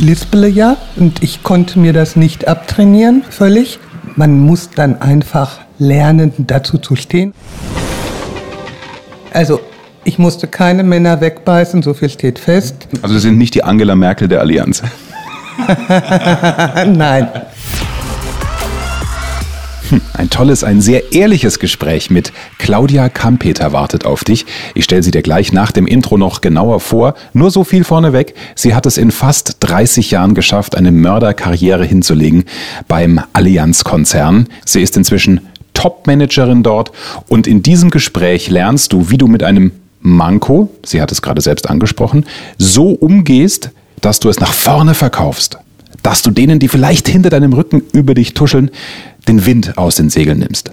lispele ja und ich konnte mir das nicht abtrainieren, völlig. Man muss dann einfach lernen, dazu zu stehen. Also, ich musste keine Männer wegbeißen, so viel steht fest. Also, Sie sind nicht die Angela Merkel der Allianz. Nein. Ein tolles, ein sehr ehrliches Gespräch mit Claudia Kampeter wartet auf dich. Ich stelle sie dir gleich nach dem Intro noch genauer vor. Nur so viel vorneweg. Sie hat es in fast 30 Jahren geschafft, eine Mörderkarriere hinzulegen beim Allianz-Konzern. Sie ist inzwischen Top-Managerin dort und in diesem Gespräch lernst du, wie du mit einem Manko, sie hat es gerade selbst angesprochen, so umgehst, dass du es nach vorne verkaufst. Dass du denen, die vielleicht hinter deinem Rücken über dich tuscheln, den Wind aus den Segeln nimmst.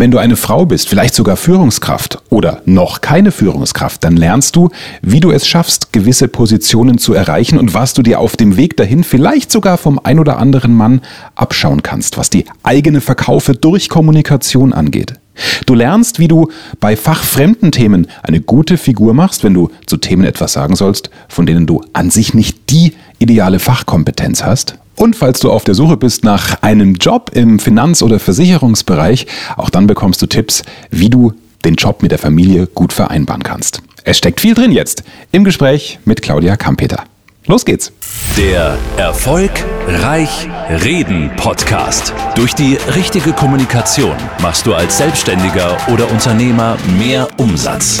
Wenn du eine Frau bist, vielleicht sogar Führungskraft oder noch keine Führungskraft, dann lernst du, wie du es schaffst, gewisse Positionen zu erreichen und was du dir auf dem Weg dahin vielleicht sogar vom ein oder anderen Mann abschauen kannst, was die eigene Verkaufe durch Kommunikation angeht. Du lernst, wie du bei fachfremden Themen eine gute Figur machst, wenn du zu Themen etwas sagen sollst, von denen du an sich nicht die ideale Fachkompetenz hast. Und falls du auf der Suche bist nach einem Job im Finanz- oder Versicherungsbereich, auch dann bekommst du Tipps, wie du den Job mit der Familie gut vereinbaren kannst. Es steckt viel drin jetzt im Gespräch mit Claudia Kampeter. Los geht's. Der Erfolg Reich Reden Podcast. Durch die richtige Kommunikation machst du als Selbstständiger oder Unternehmer mehr Umsatz.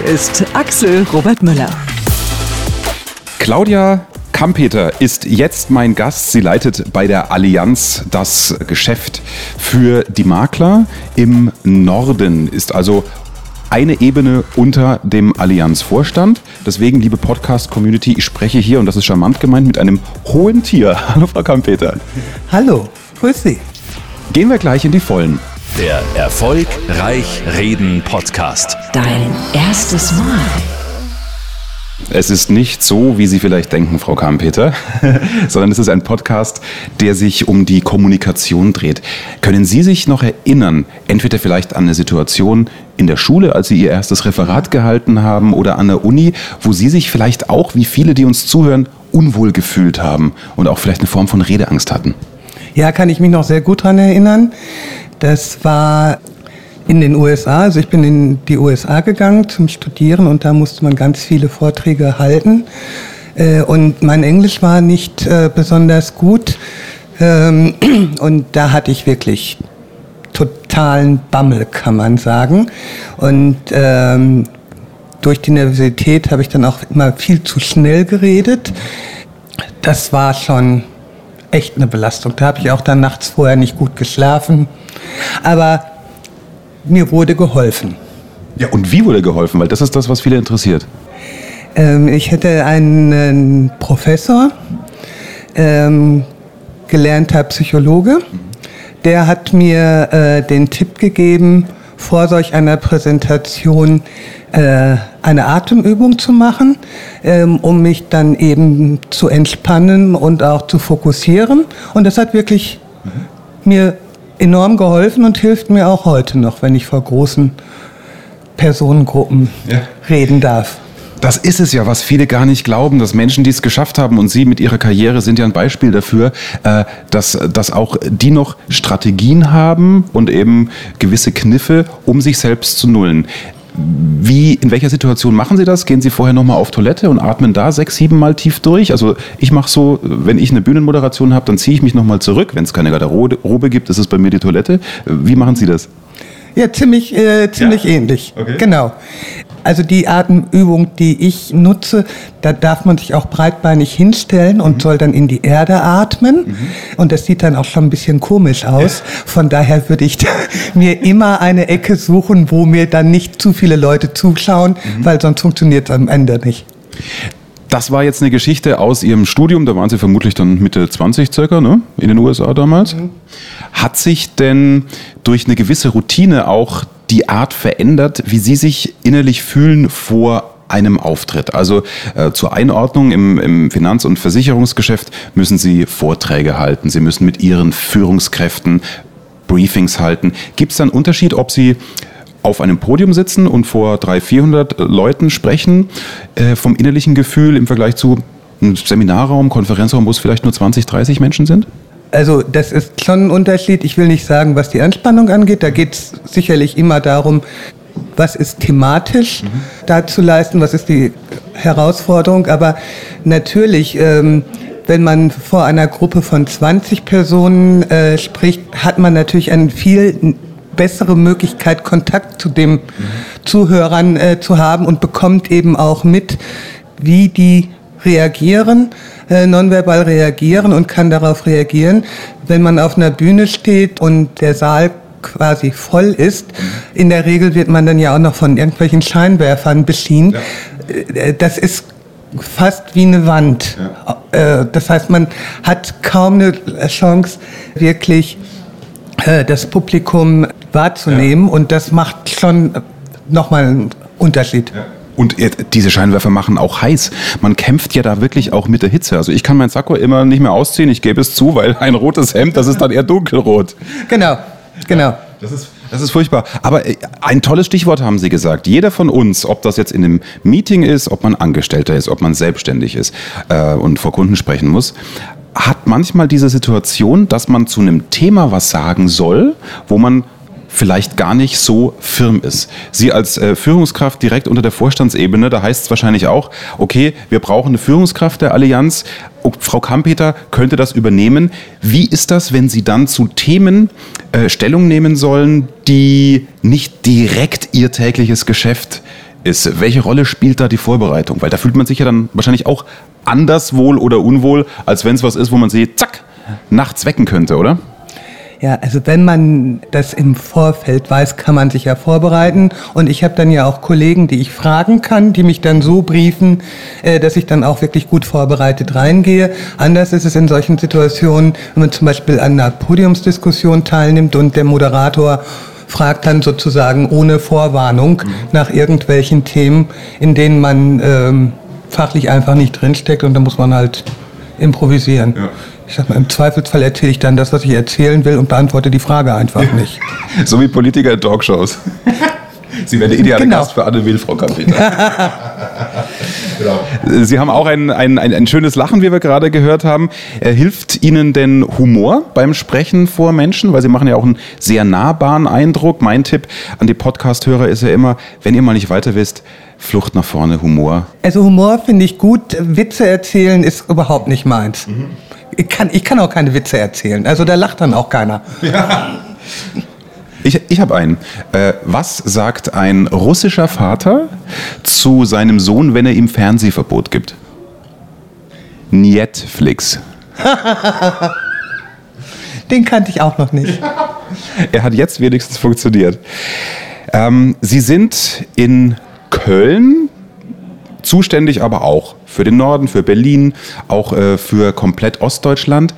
ist, Axel Robert Müller. Claudia Kampeter ist jetzt mein Gast. Sie leitet bei der Allianz das Geschäft für die Makler im Norden, ist also eine Ebene unter dem Allianz-Vorstand. Deswegen, liebe Podcast-Community, ich spreche hier, und das ist charmant gemeint, mit einem hohen Tier. Hallo, Frau Kampeter. Hallo, grüß Sie. Gehen wir gleich in die Vollen. Der Erfolg Reich Reden Podcast. Dein erstes Mal. Es ist nicht so, wie Sie vielleicht denken, Frau Kampeter, sondern es ist ein Podcast, der sich um die Kommunikation dreht. Können Sie sich noch erinnern, entweder vielleicht an eine Situation in der Schule, als Sie Ihr erstes Referat gehalten haben, oder an der Uni, wo Sie sich vielleicht auch, wie viele, die uns zuhören, unwohl gefühlt haben und auch vielleicht eine Form von Redeangst hatten? Ja, kann ich mich noch sehr gut daran erinnern. Das war in den USA. Also ich bin in die USA gegangen zum Studieren und da musste man ganz viele Vorträge halten. Äh, und mein Englisch war nicht äh, besonders gut. Ähm, und da hatte ich wirklich totalen Bammel, kann man sagen. Und ähm, durch die Universität habe ich dann auch immer viel zu schnell geredet. Das war schon echt eine Belastung. Da habe ich auch dann nachts vorher nicht gut geschlafen. Aber mir wurde geholfen. Ja, und wie wurde geholfen? Weil das ist das, was viele interessiert. Ähm, ich hätte einen Professor, ähm, gelernter Psychologe, der hat mir äh, den Tipp gegeben, vor solch einer Präsentation äh, eine Atemübung zu machen, ähm, um mich dann eben zu entspannen und auch zu fokussieren. Und das hat wirklich mhm. mir enorm geholfen und hilft mir auch heute noch, wenn ich vor großen Personengruppen ja. reden darf. Das ist es ja, was viele gar nicht glauben, dass Menschen, die es geschafft haben und Sie mit Ihrer Karriere sind ja ein Beispiel dafür, äh, dass, dass auch die noch Strategien haben und eben gewisse Kniffe, um sich selbst zu nullen. Wie, in welcher Situation machen Sie das? Gehen Sie vorher nochmal auf Toilette und atmen da sechs, sieben Mal tief durch? Also ich mache so, wenn ich eine Bühnenmoderation habe, dann ziehe ich mich nochmal zurück. Wenn es keine Garderobe gibt, ist es bei mir die Toilette. Wie machen Sie das? Ja, ziemlich, äh, ziemlich ja? ähnlich. Okay. Genau. Also die Atemübung, die ich nutze, da darf man sich auch breitbeinig hinstellen und mhm. soll dann in die Erde atmen. Mhm. Und das sieht dann auch schon ein bisschen komisch aus. Von daher würde ich mir immer eine Ecke suchen, wo mir dann nicht zu viele Leute zuschauen, mhm. weil sonst funktioniert es am Ende nicht. Das war jetzt eine Geschichte aus Ihrem Studium, da waren Sie vermutlich dann Mitte 20 circa, ne? in den USA damals. Hat sich denn durch eine gewisse Routine auch die Art verändert, wie Sie sich innerlich fühlen vor einem Auftritt. Also äh, zur Einordnung im, im Finanz- und Versicherungsgeschäft müssen Sie Vorträge halten, Sie müssen mit Ihren Führungskräften Briefings halten. Gibt es da einen Unterschied, ob Sie auf einem Podium sitzen und vor 300, 400 Leuten sprechen, äh, vom innerlichen Gefühl im Vergleich zu einem Seminarraum, Konferenzraum, wo es vielleicht nur 20, 30 Menschen sind? Also das ist schon ein Unterschied. Ich will nicht sagen, was die Anspannung angeht. Da geht es sicherlich immer darum, was ist thematisch mhm. da zu leisten, was ist die Herausforderung. Aber natürlich, ähm, wenn man vor einer Gruppe von 20 Personen äh, spricht, hat man natürlich eine viel bessere Möglichkeit, Kontakt zu den mhm. Zuhörern äh, zu haben und bekommt eben auch mit, wie die reagieren, äh, nonverbal reagieren und kann darauf reagieren. Wenn man auf einer Bühne steht und der Saal quasi voll ist, in der Regel wird man dann ja auch noch von irgendwelchen Scheinwerfern beschienen. Ja. Äh, das ist fast wie eine Wand. Ja. Äh, das heißt, man hat kaum eine Chance, wirklich äh, das Publikum wahrzunehmen ja. und das macht schon nochmal einen Unterschied. Und diese Scheinwerfer machen auch heiß. Man kämpft ja da wirklich auch mit der Hitze. Also ich kann mein Sakko immer nicht mehr ausziehen, ich gebe es zu, weil ein rotes Hemd, das ist dann eher dunkelrot. Genau, genau. Das ist, das ist furchtbar. Aber äh, ein tolles Stichwort haben Sie gesagt. Jeder von uns, ob das jetzt in einem Meeting ist, ob man Angestellter ist, ob man selbstständig ist äh, und vor Kunden sprechen muss, hat manchmal diese Situation, dass man zu einem Thema was sagen soll, wo man vielleicht gar nicht so firm ist. Sie als äh, Führungskraft direkt unter der Vorstandsebene, da heißt es wahrscheinlich auch, okay, wir brauchen eine Führungskraft der Allianz. Oh, Frau Kampeter könnte das übernehmen. Wie ist das, wenn Sie dann zu Themen äh, Stellung nehmen sollen, die nicht direkt Ihr tägliches Geschäft ist? Welche Rolle spielt da die Vorbereitung? Weil da fühlt man sich ja dann wahrscheinlich auch anders wohl oder unwohl, als wenn es was ist, wo man sie zack nachts wecken könnte, oder? Ja, also wenn man das im Vorfeld weiß, kann man sich ja vorbereiten. Und ich habe dann ja auch Kollegen, die ich fragen kann, die mich dann so briefen, äh, dass ich dann auch wirklich gut vorbereitet reingehe. Anders ist es in solchen Situationen, wenn man zum Beispiel an einer Podiumsdiskussion teilnimmt und der Moderator fragt dann sozusagen ohne Vorwarnung mhm. nach irgendwelchen Themen, in denen man ähm, fachlich einfach nicht drinsteckt und da muss man halt improvisieren. Ja ich sag mal, im Zweifelsfall erzähle ich dann das, was ich erzählen will und beantworte die Frage einfach nicht. so wie Politiker in Talkshows. Sie wären der ideale genau. Gast für Anne Will, Frau Kapeter. genau. Sie haben auch ein, ein, ein, schönes Lachen, wie wir gerade gehört haben. Er hilft Ihnen denn Humor beim Sprechen vor Menschen? Weil Sie machen ja auch einen sehr nahbaren Eindruck. Mein Tipp an die Podcast-Hörer ist ja immer, wenn ihr mal nicht weiter wisst, Flucht nach vorne, Humor. Also Humor finde ich gut. Witze erzählen ist überhaupt nicht meins. Mhm ich kann, ich kann auch keine Witze erzählen. Also da lacht dann auch keiner. Ja. Ich, ich habe einen. Äh, was sagt ein russischer Vater zu seinem Sohn, wenn er ihm Fernsehverbot gibt? Netflix. Den kannte ich auch noch nicht. er hat jetzt wenigstens funktioniert. Ähm, Sie sind in Köln zuständig aber auch für den Norden, für Berlin, auch äh, für komplett Ostdeutschland.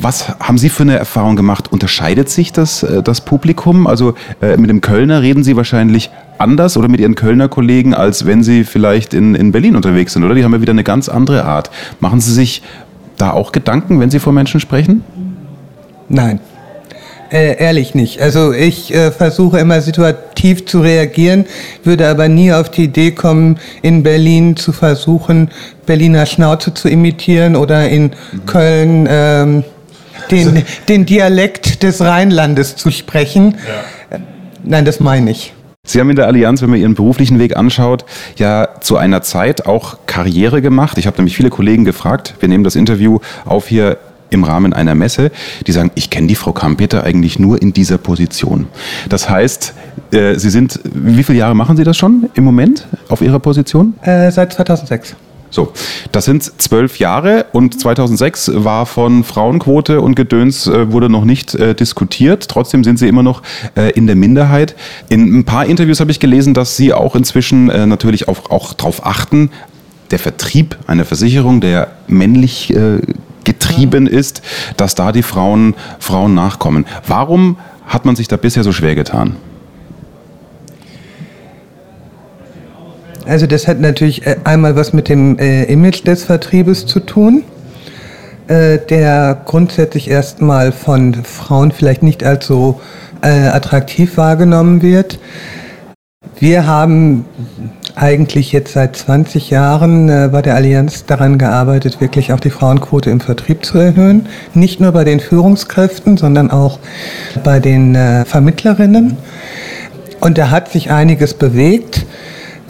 Was haben Sie für eine Erfahrung gemacht? Unterscheidet sich das, äh, das Publikum? Also äh, mit dem Kölner reden Sie wahrscheinlich anders oder mit Ihren Kölner Kollegen, als wenn Sie vielleicht in, in Berlin unterwegs sind, oder? Die haben ja wieder eine ganz andere Art. Machen Sie sich da auch Gedanken, wenn Sie vor Menschen sprechen? Nein. Äh, ehrlich nicht. Also ich äh, versuche immer situativ zu reagieren, würde aber nie auf die Idee kommen, in Berlin zu versuchen, Berliner Schnauze zu imitieren oder in mhm. Köln ähm, den, den Dialekt des Rheinlandes zu sprechen. Ja. Äh, nein, das meine ich. Sie haben in der Allianz, wenn man Ihren beruflichen Weg anschaut, ja zu einer Zeit auch Karriere gemacht. Ich habe nämlich viele Kollegen gefragt, wir nehmen das Interview auf hier im Rahmen einer Messe, die sagen, ich kenne die Frau Kampeter eigentlich nur in dieser Position. Das heißt, äh, Sie sind, wie viele Jahre machen Sie das schon im Moment auf Ihrer Position? Äh, seit 2006. So, das sind zwölf Jahre und 2006 war von Frauenquote und Gedöns äh, wurde noch nicht äh, diskutiert. Trotzdem sind sie immer noch äh, in der Minderheit. In ein paar Interviews habe ich gelesen, dass sie auch inzwischen äh, natürlich auch, auch darauf achten, der Vertrieb einer Versicherung, der männlich äh, getrieben ist, dass da die Frauen, Frauen nachkommen. Warum hat man sich da bisher so schwer getan? Also das hat natürlich äh, einmal was mit dem äh, Image des Vertriebes zu tun, äh, der grundsätzlich erstmal von Frauen vielleicht nicht als so attraktiv wahrgenommen wird. Wir haben eigentlich jetzt seit 20 Jahren äh, bei der Allianz daran gearbeitet, wirklich auch die Frauenquote im Vertrieb zu erhöhen. Nicht nur bei den Führungskräften, sondern auch bei den äh, Vermittlerinnen. Und da hat sich einiges bewegt.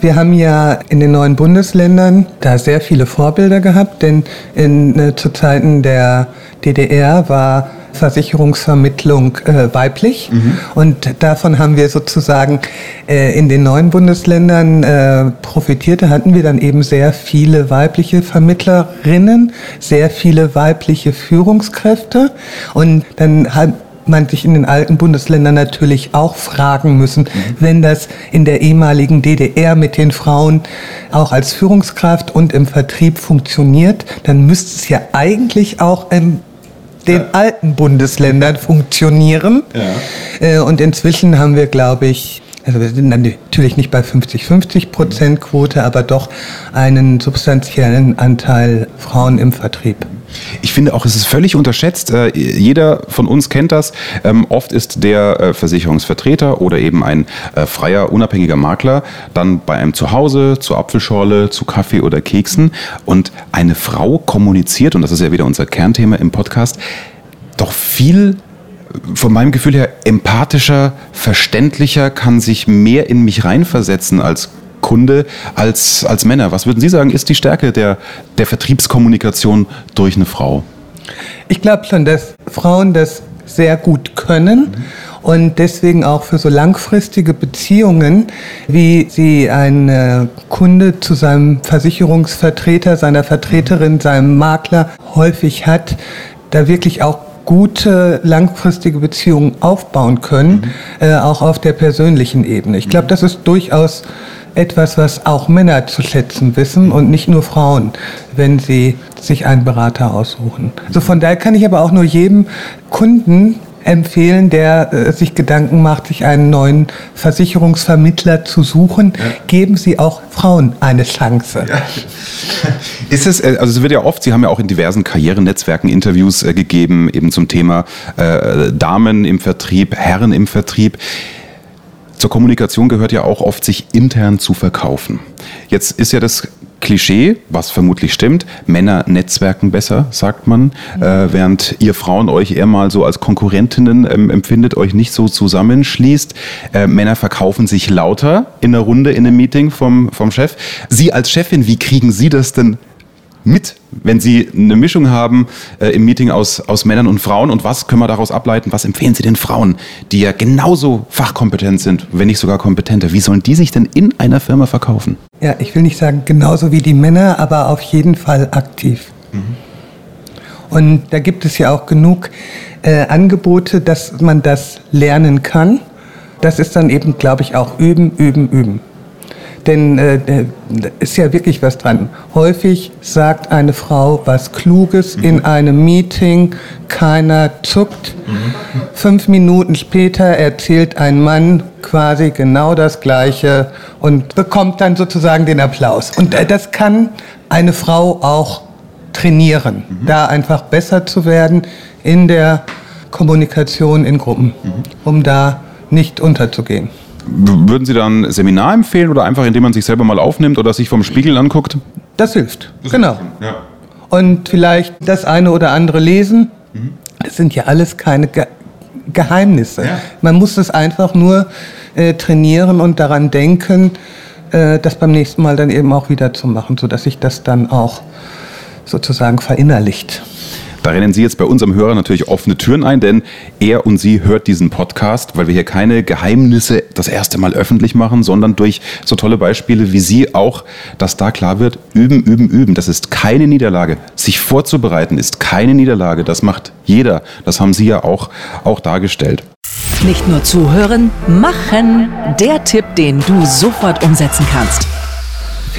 Wir haben ja in den neuen Bundesländern da sehr viele Vorbilder gehabt, denn in, äh, zu Zeiten der DDR war Versicherungsvermittlung äh, weiblich. Mhm. Und davon haben wir sozusagen äh, in den neuen Bundesländern äh, profitiert. Da hatten wir dann eben sehr viele weibliche Vermittlerinnen, sehr viele weibliche Führungskräfte. Und dann hat man sich in den alten Bundesländern natürlich auch fragen müssen, mhm. wenn das in der ehemaligen DDR mit den Frauen auch als Führungskraft und im Vertrieb funktioniert, dann müsste es ja eigentlich auch im den alten Bundesländern funktionieren. Ja. Äh, und inzwischen haben wir, glaube ich, also wir sind natürlich nicht bei 50-50 Prozent Quote, aber doch einen substanziellen Anteil Frauen im Vertrieb. Ich finde auch, es ist völlig unterschätzt. Äh, jeder von uns kennt das. Ähm, oft ist der äh, Versicherungsvertreter oder eben ein äh, freier, unabhängiger Makler dann bei einem zu Hause, zu Apfelschorle, zu Kaffee oder Keksen. Und eine Frau kommuniziert, und das ist ja wieder unser Kernthema im Podcast, doch viel von meinem Gefühl her empathischer, verständlicher, kann sich mehr in mich reinversetzen als Kunde als, als Männer. Was würden Sie sagen, ist die Stärke der, der Vertriebskommunikation durch eine Frau? Ich glaube schon, dass Frauen das sehr gut können. Mhm und deswegen auch für so langfristige Beziehungen, wie sie ein äh, Kunde zu seinem Versicherungsvertreter, seiner Vertreterin, seinem Makler häufig hat, da wirklich auch gute langfristige Beziehungen aufbauen können, mhm. äh, auch auf der persönlichen Ebene. Ich glaube, das ist durchaus etwas, was auch Männer zu schätzen wissen und nicht nur Frauen, wenn sie sich einen Berater aussuchen. Also von daher kann ich aber auch nur jedem Kunden empfehlen, der äh, sich Gedanken macht, sich einen neuen Versicherungsvermittler zu suchen. Ja. Geben Sie auch Frauen eine Chance. Ja. Ist es, äh, also es wird ja oft, Sie haben ja auch in diversen Karrierenetzwerken Interviews äh, gegeben, eben zum Thema äh, Damen im Vertrieb, Herren im Vertrieb. Zur Kommunikation gehört ja auch oft, sich intern zu verkaufen. Jetzt ist ja das Klischee, was vermutlich stimmt, Männer netzwerken besser, sagt man, mhm. äh, während ihr Frauen euch eher mal so als Konkurrentinnen ähm, empfindet, euch nicht so zusammenschließt. Äh, Männer verkaufen sich lauter in der Runde, in einem Meeting vom, vom Chef. Sie als Chefin, wie kriegen Sie das denn mit, wenn Sie eine Mischung haben äh, im Meeting aus, aus Männern und Frauen? Und was können wir daraus ableiten? Was empfehlen Sie den Frauen, die ja genauso fachkompetent sind, wenn nicht sogar kompetenter? Wie sollen die sich denn in einer Firma verkaufen? Ja, ich will nicht sagen genauso wie die Männer, aber auf jeden Fall aktiv. Mhm. Und da gibt es ja auch genug äh, Angebote, dass man das lernen kann. Das ist dann eben, glaube ich, auch üben, üben, üben. Denn äh, ist ja wirklich was dran. Häufig sagt eine Frau was Kluges mhm. in einem Meeting, keiner zuckt. Mhm. Fünf Minuten später erzählt ein Mann quasi genau das Gleiche und bekommt dann sozusagen den Applaus. Und äh, das kann eine Frau auch trainieren, mhm. da einfach besser zu werden in der Kommunikation in Gruppen, mhm. um da nicht unterzugehen. Würden Sie dann ein Seminar empfehlen oder einfach, indem man sich selber mal aufnimmt oder sich vom Spiegel anguckt? Das hilft, das genau. Hilft ja. Und vielleicht das eine oder andere lesen. Mhm. Das sind ja alles keine Ge Geheimnisse. Ja. Man muss es einfach nur äh, trainieren und daran denken, äh, das beim nächsten Mal dann eben auch wieder zu machen, sodass sich das dann auch sozusagen verinnerlicht. Da rennen Sie jetzt bei unserem Hörer natürlich offene Türen ein, denn er und sie hört diesen Podcast, weil wir hier keine Geheimnisse das erste Mal öffentlich machen, sondern durch so tolle Beispiele wie Sie auch, dass da klar wird, üben, üben, üben. Das ist keine Niederlage. Sich vorzubereiten ist keine Niederlage. Das macht jeder. Das haben Sie ja auch, auch dargestellt. Nicht nur zuhören, machen. Der Tipp, den du sofort umsetzen kannst.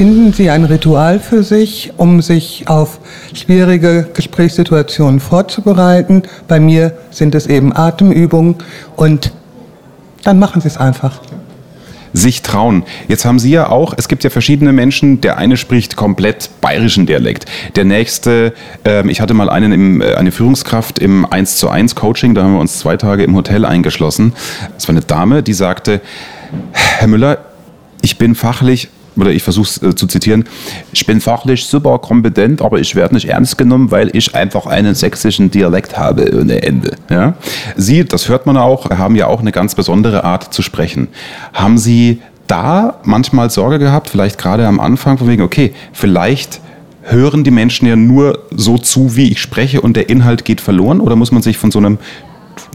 Finden Sie ein Ritual für sich, um sich auf schwierige Gesprächssituationen vorzubereiten. Bei mir sind es eben Atemübungen und dann machen Sie es einfach sich trauen. Jetzt haben Sie ja auch, es gibt ja verschiedene Menschen, der eine spricht komplett bayerischen Dialekt. Der nächste, äh, ich hatte mal einen im, äh, eine Führungskraft im 1 zu 1 Coaching, da haben wir uns zwei Tage im Hotel eingeschlossen. Es war eine Dame, die sagte, Herr Müller, ich bin fachlich oder ich versuche es äh, zu zitieren, ich bin fachlich super kompetent, aber ich werde nicht ernst genommen, weil ich einfach einen sächsischen Dialekt habe ohne Ende. Ja? Sie, das hört man auch, haben ja auch eine ganz besondere Art zu sprechen. Haben Sie da manchmal Sorge gehabt, vielleicht gerade am Anfang, von wegen, okay, vielleicht hören die Menschen ja nur so zu, wie ich spreche und der Inhalt geht verloren? Oder muss man sich von so einem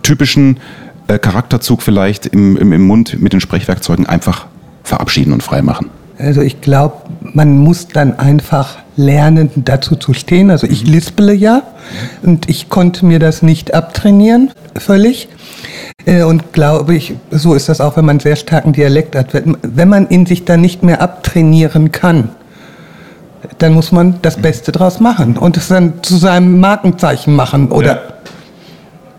typischen äh, Charakterzug vielleicht im, im, im Mund mit den Sprechwerkzeugen einfach verabschieden und freimachen? Also ich glaube, man muss dann einfach lernen, dazu zu stehen. Also ich lispele ja und ich konnte mir das nicht abtrainieren, völlig. Äh, und glaube ich, so ist das auch, wenn man sehr starken Dialekt hat. Wenn man ihn sich dann nicht mehr abtrainieren kann, dann muss man das Beste draus machen und es dann zu seinem Markenzeichen machen oder ja.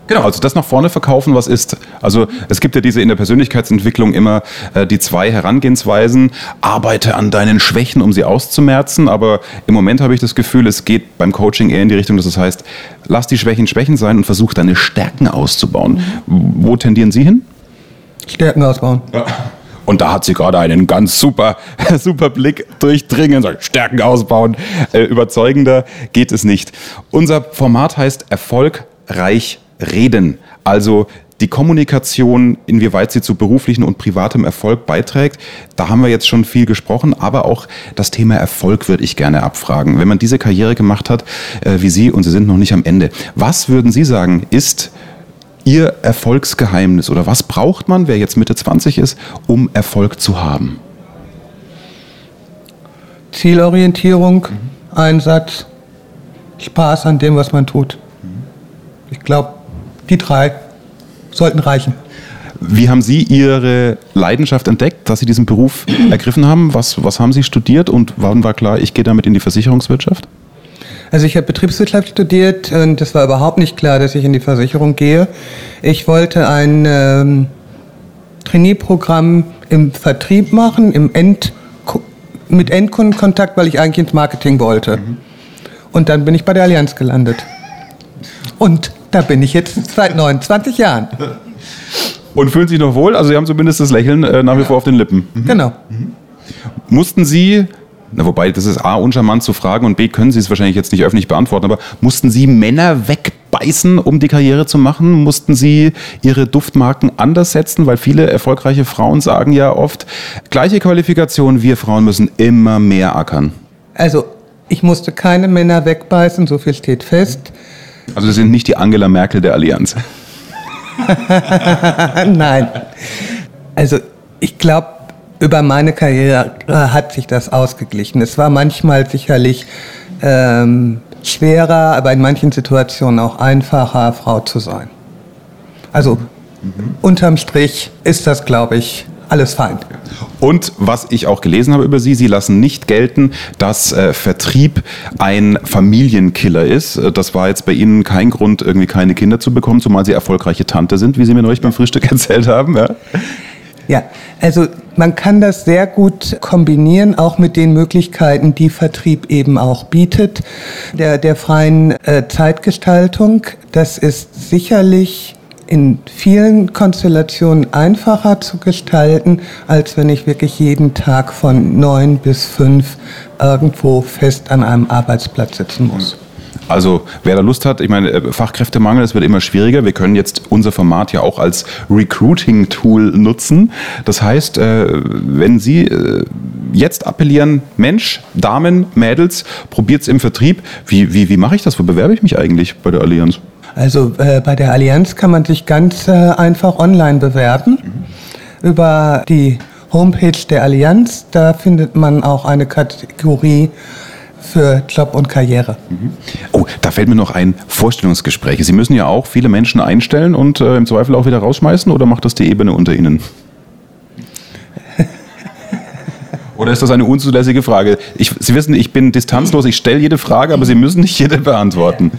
Genau, also das nach vorne verkaufen, was ist. Also es gibt ja diese in der Persönlichkeitsentwicklung immer äh, die zwei Herangehensweisen. Arbeite an deinen Schwächen, um sie auszumerzen. Aber im Moment habe ich das Gefühl, es geht beim Coaching eher in die Richtung, dass es heißt, lass die Schwächen Schwächen sein und versuch deine Stärken auszubauen. Mhm. Wo tendieren Sie hin? Stärken ausbauen. Ja. Und da hat sie gerade einen ganz super, super Blick durchdringen, sagt, Stärken ausbauen. Äh, überzeugender geht es nicht. Unser Format heißt Erfolgreich reden. Also die Kommunikation, inwieweit sie zu beruflichen und privatem Erfolg beiträgt, da haben wir jetzt schon viel gesprochen, aber auch das Thema Erfolg würde ich gerne abfragen. Wenn man diese Karriere gemacht hat, äh, wie Sie, und Sie sind noch nicht am Ende, was würden Sie sagen, ist Ihr Erfolgsgeheimnis oder was braucht man, wer jetzt Mitte 20 ist, um Erfolg zu haben? Zielorientierung, mhm. Einsatz, Spaß an dem, was man tut. Ich glaube, die drei sollten reichen. Wie haben Sie Ihre Leidenschaft entdeckt, dass Sie diesen Beruf ergriffen haben? Was, was haben Sie studiert und wann war klar, ich gehe damit in die Versicherungswirtschaft? Also ich habe Betriebswirtschaft studiert und es war überhaupt nicht klar, dass ich in die Versicherung gehe. Ich wollte ein ähm, Trainee-Programm im Vertrieb machen, im End, mit Endkundenkontakt, weil ich eigentlich ins Marketing wollte. Mhm. Und dann bin ich bei der Allianz gelandet. Und da bin ich jetzt seit 29 Jahren. Und fühlen sich noch wohl? Also Sie haben zumindest das Lächeln äh, nach wie vor auf den Lippen. Mhm. Genau. Mhm. Mussten Sie, na wobei das ist A, uncharmant zu fragen und B, können Sie es wahrscheinlich jetzt nicht öffentlich beantworten, aber mussten Sie Männer wegbeißen, um die Karriere zu machen? Mussten Sie Ihre Duftmarken anders setzen? Weil viele erfolgreiche Frauen sagen ja oft, gleiche Qualifikation, wir Frauen müssen immer mehr ackern. Also ich musste keine Männer wegbeißen, so viel steht fest. Also Sie sind nicht die Angela Merkel der Allianz. Nein. Also ich glaube, über meine Karriere hat sich das ausgeglichen. Es war manchmal sicherlich ähm, schwerer, aber in manchen Situationen auch einfacher, Frau zu sein. Also mhm. unterm Strich ist das, glaube ich, alles fein. Und was ich auch gelesen habe über Sie, Sie lassen nicht gelten, dass äh, Vertrieb ein Familienkiller ist. Äh, das war jetzt bei Ihnen kein Grund, irgendwie keine Kinder zu bekommen, zumal Sie erfolgreiche Tante sind, wie Sie mir neulich beim Frühstück erzählt haben. Ja, ja also man kann das sehr gut kombinieren, auch mit den Möglichkeiten, die Vertrieb eben auch bietet, der, der freien äh, Zeitgestaltung. Das ist sicherlich in vielen Konstellationen einfacher zu gestalten, als wenn ich wirklich jeden Tag von neun bis fünf irgendwo fest an einem Arbeitsplatz sitzen muss. Also wer da Lust hat, ich meine, äh, Fachkräftemangel, das wird immer schwieriger. Wir können jetzt unser Format ja auch als Recruiting-Tool nutzen. Das heißt, äh, wenn Sie äh, jetzt appellieren, Mensch, Damen, Mädels, probiert es im Vertrieb. Wie, wie, wie mache ich das? Wo bewerbe ich mich eigentlich bei der Allianz? Also äh, bei der Allianz kann man sich ganz äh, einfach online bewerben mhm. über die Homepage der Allianz. Da findet man auch eine Kategorie für Job und Karriere. Mhm. Oh, da fällt mir noch ein Vorstellungsgespräch. Sie müssen ja auch viele Menschen einstellen und äh, im Zweifel auch wieder rausschmeißen oder macht das die Ebene unter Ihnen? Oder ist das eine unzulässige Frage? Ich, Sie wissen, ich bin distanzlos, ich stelle jede Frage, aber Sie müssen nicht jede beantworten.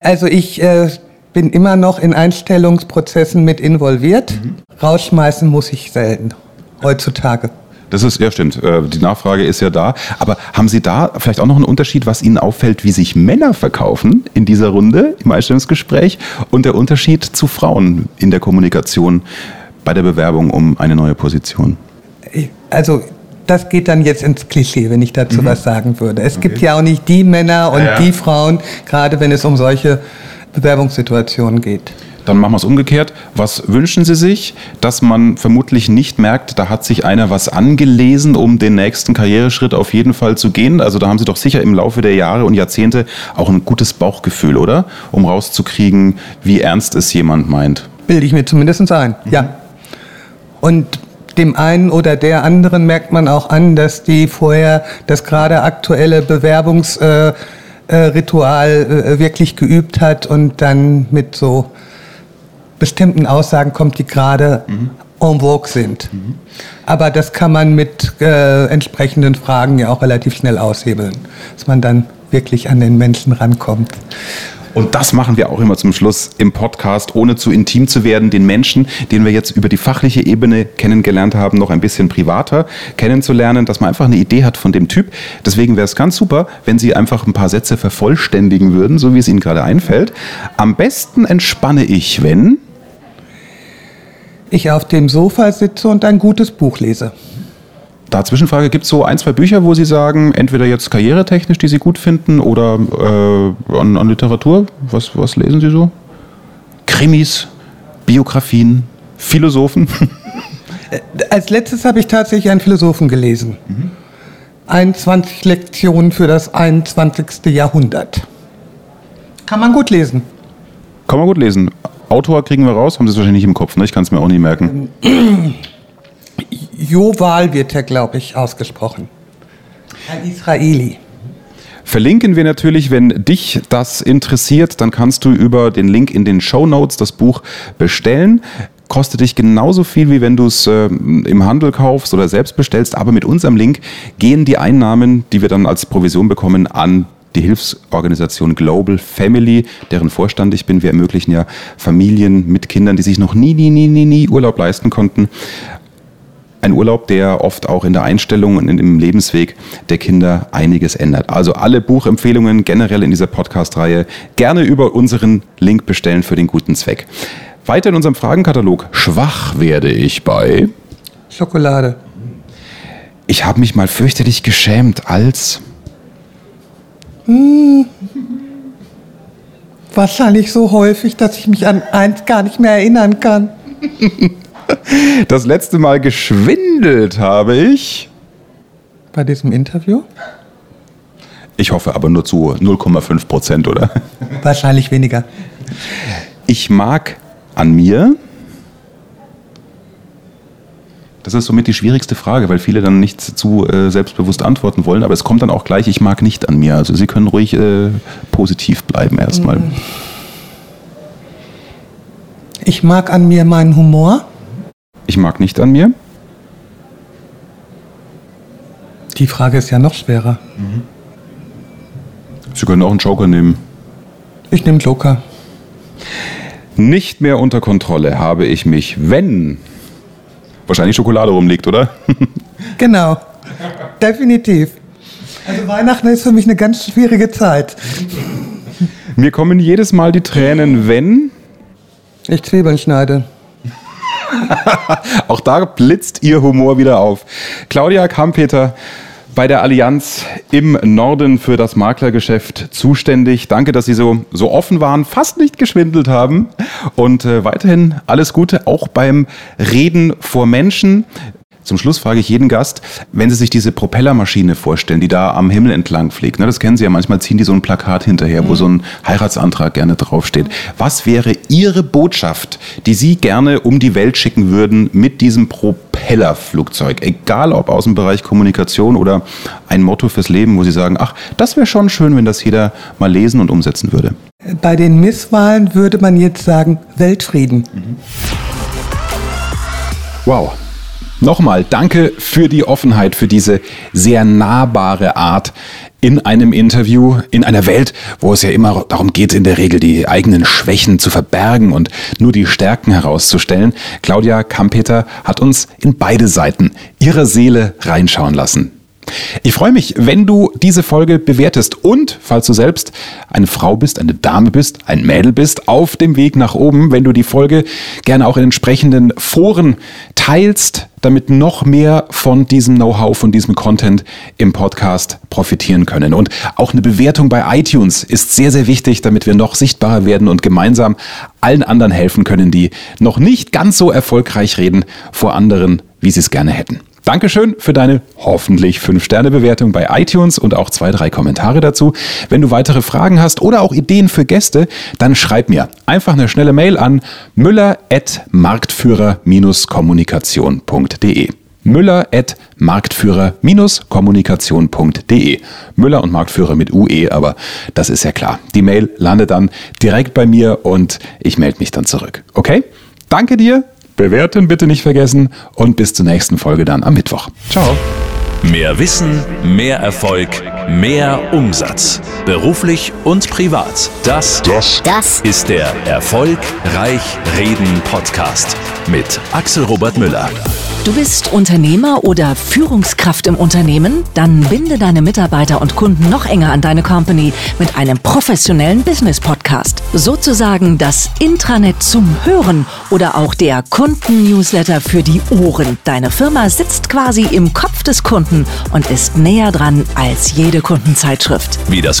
Also ich äh, bin immer noch in Einstellungsprozessen mit involviert. Mhm. Rausschmeißen muss ich selten heutzutage. Das ist, ja stimmt, äh, die Nachfrage ist ja da. Aber haben Sie da vielleicht auch noch einen Unterschied, was Ihnen auffällt, wie sich Männer verkaufen in dieser Runde im Einstellungsgespräch und der Unterschied zu Frauen in der Kommunikation bei der Bewerbung um eine neue Position? Also das geht dann jetzt ins Klischee, wenn ich dazu mhm. was sagen würde. Es okay. gibt ja auch nicht die Männer und ja. die Frauen, gerade wenn es um solche Bewerbungssituationen geht. Dann machen wir es umgekehrt. Was wünschen Sie sich, dass man vermutlich nicht merkt, da hat sich einer was angelesen, um den nächsten Karriereschritt auf jeden Fall zu gehen? Also da haben Sie doch sicher im Laufe der Jahre und Jahrzehnte auch ein gutes Bauchgefühl, oder? Um rauszukriegen, wie ernst es jemand meint. Bilde ich mir zumindest ein, mhm. ja. Und dem einen oder der anderen merkt man auch an, dass die vorher das gerade aktuelle Bewerbungsritual äh, äh, wirklich geübt hat und dann mit so bestimmten Aussagen kommt, die gerade mhm. en vogue sind. Mhm. Aber das kann man mit äh, entsprechenden Fragen ja auch relativ schnell aushebeln, dass man dann wirklich an den Menschen rankommt. Und das machen wir auch immer zum Schluss im Podcast, ohne zu intim zu werden, den Menschen, den wir jetzt über die fachliche Ebene kennengelernt haben, noch ein bisschen privater kennenzulernen, dass man einfach eine Idee hat von dem Typ. Deswegen wäre es ganz super, wenn Sie einfach ein paar Sätze vervollständigen würden, so wie es Ihnen gerade einfällt. Am besten entspanne ich, wenn ich auf dem Sofa sitze und ein gutes Buch lese. Da Zwischenfrage, gibt es so ein, zwei Bücher, wo Sie sagen, entweder jetzt karrieretechnisch, die Sie gut finden, oder äh, an, an, Literatur? Was, was lesen Sie so? Krimis, Biografien, Philosophen? Äh, als letztes habe ich tatsächlich einen Philosophen gelesen. Mhm. 21 Lektionen für das 21. Jahrhundert. Kann man gut lesen. Kann man gut lesen. Autor kriegen wir raus, haben Sie es wahrscheinlich nicht im Kopf, ne? ich kann es mir auch nicht merken. Joval wird er, glaube ich, ausgesprochen. Ein Israeli. Verlinken wir natürlich, wenn dich das interessiert, dann kannst du über den Link in den Show Notes das Buch bestellen kostet dich genauso viel, wie wenn du es äh, im Handel kaufst oder selbst bestellst. Aber mit unserem Link gehen die Einnahmen, die wir dann als Provision bekommen, an die Hilfsorganisation Global Family, deren Vorstand ich bin. Wir ermöglichen ja Familien mit Kindern, die sich noch nie, nie, nie, nie, nie Urlaub leisten konnten. Ein Urlaub, der oft auch in der Einstellung und im Lebensweg der Kinder einiges ändert. Also alle Buchempfehlungen generell in dieser Podcast-Reihe gerne über unseren Link bestellen für den guten Zweck. Weiter in unserem Fragenkatalog. Schwach werde ich bei Schokolade. Ich habe mich mal fürchterlich geschämt als hm. Wahrscheinlich so häufig, dass ich mich an eins gar nicht mehr erinnern kann. Das letzte Mal geschwindelt habe ich. Bei diesem Interview? Ich hoffe aber nur zu 0,5 Prozent, oder? Wahrscheinlich weniger. Ich mag an mir das ist somit die schwierigste Frage, weil viele dann nicht zu äh, selbstbewusst antworten wollen. Aber es kommt dann auch gleich, ich mag nicht an mir. Also Sie können ruhig äh, positiv bleiben erstmal. Ich mag an mir meinen Humor. Ich mag nicht an mir. Die Frage ist ja noch schwerer. Mhm. Sie können auch einen Joker nehmen. Ich nehme Joker. Nicht mehr unter Kontrolle habe ich mich, wenn wahrscheinlich Schokolade rumliegt, oder? Genau, definitiv. Also Weihnachten ist für mich eine ganz schwierige Zeit. Mir kommen jedes Mal die Tränen, wenn ich Zwiebeln schneide. Auch da blitzt ihr Humor wieder auf. Claudia Kampeter, bei der Allianz im Norden für das Maklergeschäft zuständig. Danke, dass Sie so, so offen waren, fast nicht geschwindelt haben. Und äh, weiterhin alles Gute, auch beim Reden vor Menschen. Zum Schluss frage ich jeden Gast, wenn Sie sich diese Propellermaschine vorstellen, die da am Himmel entlang fliegt, ne, das kennen Sie ja, manchmal ziehen die so ein Plakat hinterher, wo so ein Heiratsantrag gerne draufsteht. Was wäre Ihre Botschaft, die Sie gerne um die Welt schicken würden mit diesem Propellerflugzeug? Egal ob aus dem Bereich Kommunikation oder ein Motto fürs Leben, wo Sie sagen, ach, das wäre schon schön, wenn das jeder mal lesen und umsetzen würde. Bei den Misswahlen würde man jetzt sagen Weltfrieden. Wow. Nochmal, danke für die Offenheit, für diese sehr nahbare Art in einem Interview, in einer Welt, wo es ja immer darum geht, in der Regel die eigenen Schwächen zu verbergen und nur die Stärken herauszustellen. Claudia Kampeter hat uns in beide Seiten ihrer Seele reinschauen lassen. Ich freue mich, wenn du diese Folge bewertest und, falls du selbst eine Frau bist, eine Dame bist, ein Mädel bist, auf dem Weg nach oben, wenn du die Folge gerne auch in entsprechenden Foren teilst, damit noch mehr von diesem Know-how, von diesem Content im Podcast profitieren können. Und auch eine Bewertung bei iTunes ist sehr, sehr wichtig, damit wir noch sichtbarer werden und gemeinsam allen anderen helfen können, die noch nicht ganz so erfolgreich reden vor anderen, wie sie es gerne hätten. Dankeschön für deine hoffentlich 5-Sterne-Bewertung bei iTunes und auch zwei, drei Kommentare dazu. Wenn du weitere Fragen hast oder auch Ideen für Gäste, dann schreib mir einfach eine schnelle Mail an müller.marktführer-kommunikation.de müller.marktführer-kommunikation.de Müller und Marktführer mit UE, aber das ist ja klar. Die Mail landet dann direkt bei mir und ich melde mich dann zurück. Okay? Danke dir, Bewerten bitte nicht vergessen und bis zur nächsten Folge dann am Mittwoch. Ciao. Mehr Wissen, mehr Erfolg, mehr Umsatz. Beruflich und privat. Das, das, das ist der Erfolgreich Reden Podcast mit Axel Robert Müller. Du bist Unternehmer oder Führungskraft im Unternehmen? Dann binde deine Mitarbeiter und Kunden noch enger an deine Company mit einem professionellen Business-Podcast. Sozusagen das Intranet zum Hören oder auch der Kunden-Newsletter für die Ohren. Deine Firma sitzt quasi im Kopf des Kunden und ist näher dran als jede Kundenzeitschrift. Wie das